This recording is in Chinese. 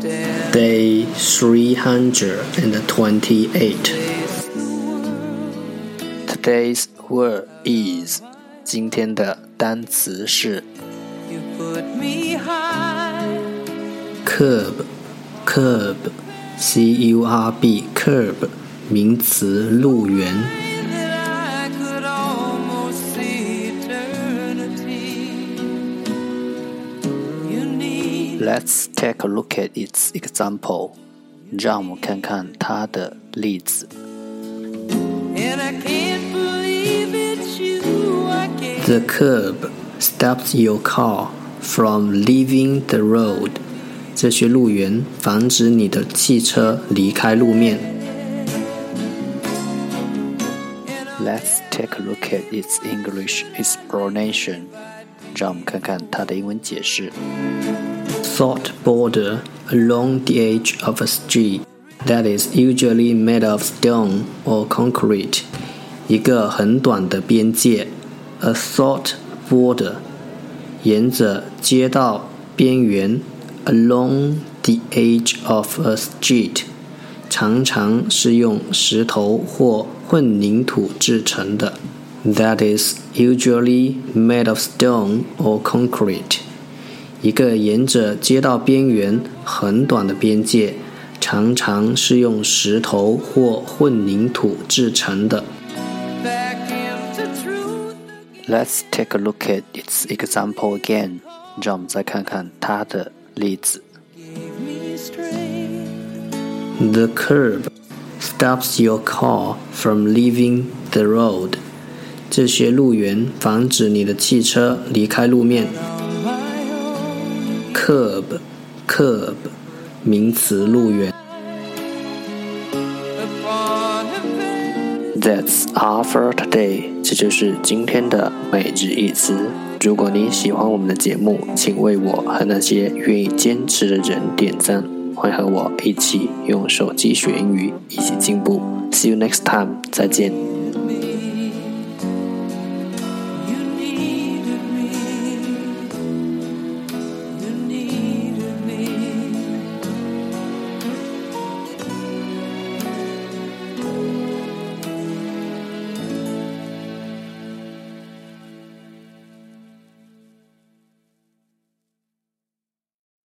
Day three hundred and twenty-eight. Today's word is 今天的单词是 You put me high. curb curb c u r b curb 名词路缘。 Let's take a look at its example. 让我们看看它的例子。 and I can't believe it's you. I can't. The curb stops your car from leaving the road. 这些路缘防止你的汽车离开路面。Let's take a look at its English explanation. 让我们看看它的英文解释。 Thought border along the edge of a street that is usually made of stone or concrete. 一个很短的边界，a thought border，沿着街道边缘，along the edge of a street，常常是用石头或混凝土制成的，that is usually made of stone or concrete。 一个沿着街道边缘很短的边界，常常是用石头或混凝土制成的。Let's take a look at its example again. 让我们再看看它的例子。The curb stops your car from leaving the road. 这些路缘防止你的汽车离开路面。Curb，curb，名词路缘。That's all for today。这就是今天的每日一词。如果你喜欢我们的节目，请为我和那些愿意坚持的人点赞。欢迎和我一起用手机学英语，一起进步。See you next time，再见。